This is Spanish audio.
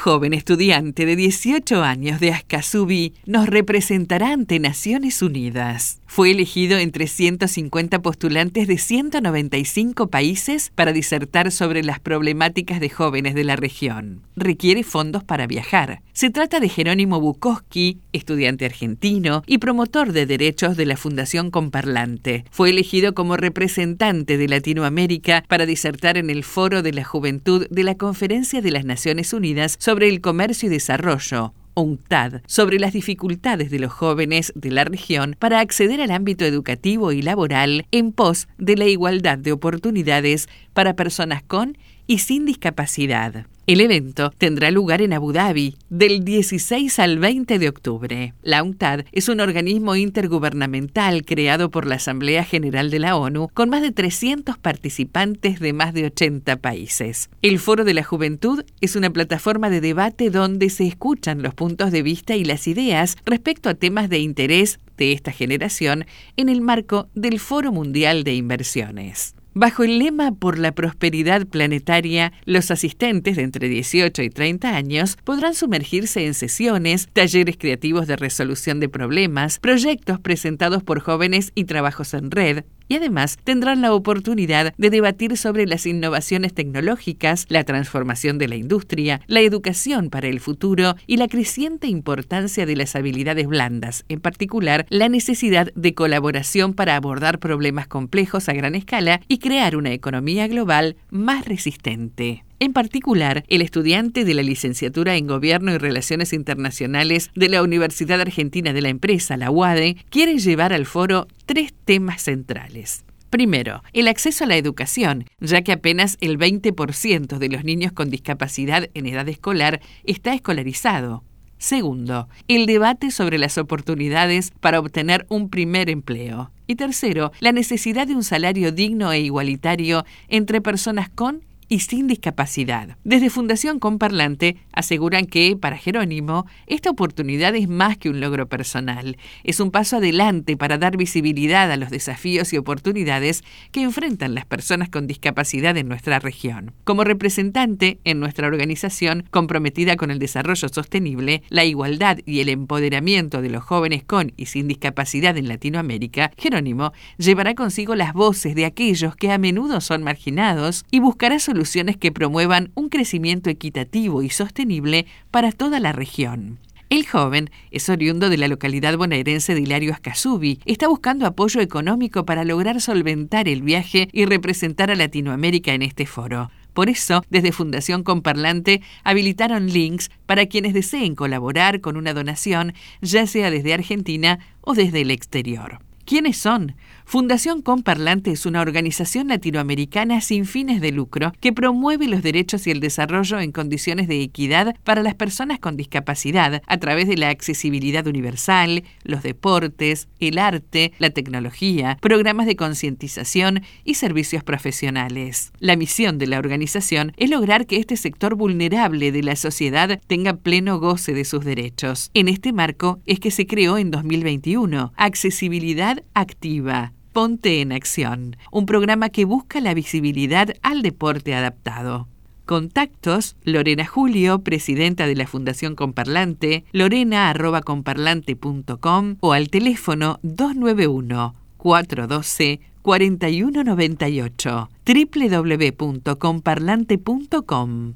joven estudiante de 18 años de Ascasubi nos representará ante Naciones Unidas. Fue elegido entre 150 postulantes de 195 países para disertar sobre las problemáticas de jóvenes de la región. Requiere fondos para viajar. Se trata de Jerónimo Bukowski, estudiante argentino y promotor de derechos de la Fundación Comparlante. Fue elegido como representante de Latinoamérica para disertar en el Foro de la Juventud de la Conferencia de las Naciones Unidas sobre el Comercio y Desarrollo, UNCTAD sobre las dificultades de los jóvenes de la región para acceder al ámbito educativo y laboral en pos de la igualdad de oportunidades para personas con y sin discapacidad. El evento tendrá lugar en Abu Dhabi del 16 al 20 de octubre. La UNCTAD es un organismo intergubernamental creado por la Asamblea General de la ONU con más de 300 participantes de más de 80 países. El Foro de la Juventud es una plataforma de debate donde se escuchan los puntos de vista y las ideas respecto a temas de interés de esta generación en el marco del Foro Mundial de Inversiones. Bajo el lema Por la prosperidad planetaria, los asistentes de entre 18 y 30 años podrán sumergirse en sesiones, talleres creativos de resolución de problemas, proyectos presentados por jóvenes y trabajos en red, y además tendrán la oportunidad de debatir sobre las innovaciones tecnológicas, la transformación de la industria, la educación para el futuro y la creciente importancia de las habilidades blandas, en particular la necesidad de colaboración para abordar problemas complejos a gran escala y crear una economía global más resistente. En particular, el estudiante de la licenciatura en Gobierno y Relaciones Internacionales de la Universidad Argentina de la Empresa, la UADE, quiere llevar al foro tres temas centrales. Primero, el acceso a la educación, ya que apenas el 20% de los niños con discapacidad en edad escolar está escolarizado. Segundo, el debate sobre las oportunidades para obtener un primer empleo. Y tercero, la necesidad de un salario digno e igualitario entre personas con y sin discapacidad. Desde Fundación Comparlante aseguran que, para Jerónimo, esta oportunidad es más que un logro personal. Es un paso adelante para dar visibilidad a los desafíos y oportunidades que enfrentan las personas con discapacidad en nuestra región. Como representante en nuestra organización comprometida con el desarrollo sostenible, la igualdad y el empoderamiento de los jóvenes con y sin discapacidad en Latinoamérica, Jerónimo llevará consigo las voces de aquellos que a menudo son marginados y buscará soluciones soluciones que promuevan un crecimiento equitativo y sostenible para toda la región. El joven es oriundo de la localidad bonaerense de Hilario Ascasubi. Está buscando apoyo económico para lograr solventar el viaje y representar a Latinoamérica en este foro. Por eso, desde Fundación Comparlante habilitaron links para quienes deseen colaborar con una donación, ya sea desde Argentina o desde el exterior. ¿Quiénes son? Fundación Comparlante es una organización latinoamericana sin fines de lucro que promueve los derechos y el desarrollo en condiciones de equidad para las personas con discapacidad a través de la accesibilidad universal, los deportes, el arte, la tecnología, programas de concientización y servicios profesionales. La misión de la organización es lograr que este sector vulnerable de la sociedad tenga pleno goce de sus derechos. En este marco es que se creó en 2021 Accesibilidad Activa Ponte en Acción, un programa que busca la visibilidad al deporte adaptado. Contactos, Lorena Julio, presidenta de la Fundación Comparlante, lorena.comparlante.com o al teléfono 291 412 4198 www.comparlante.com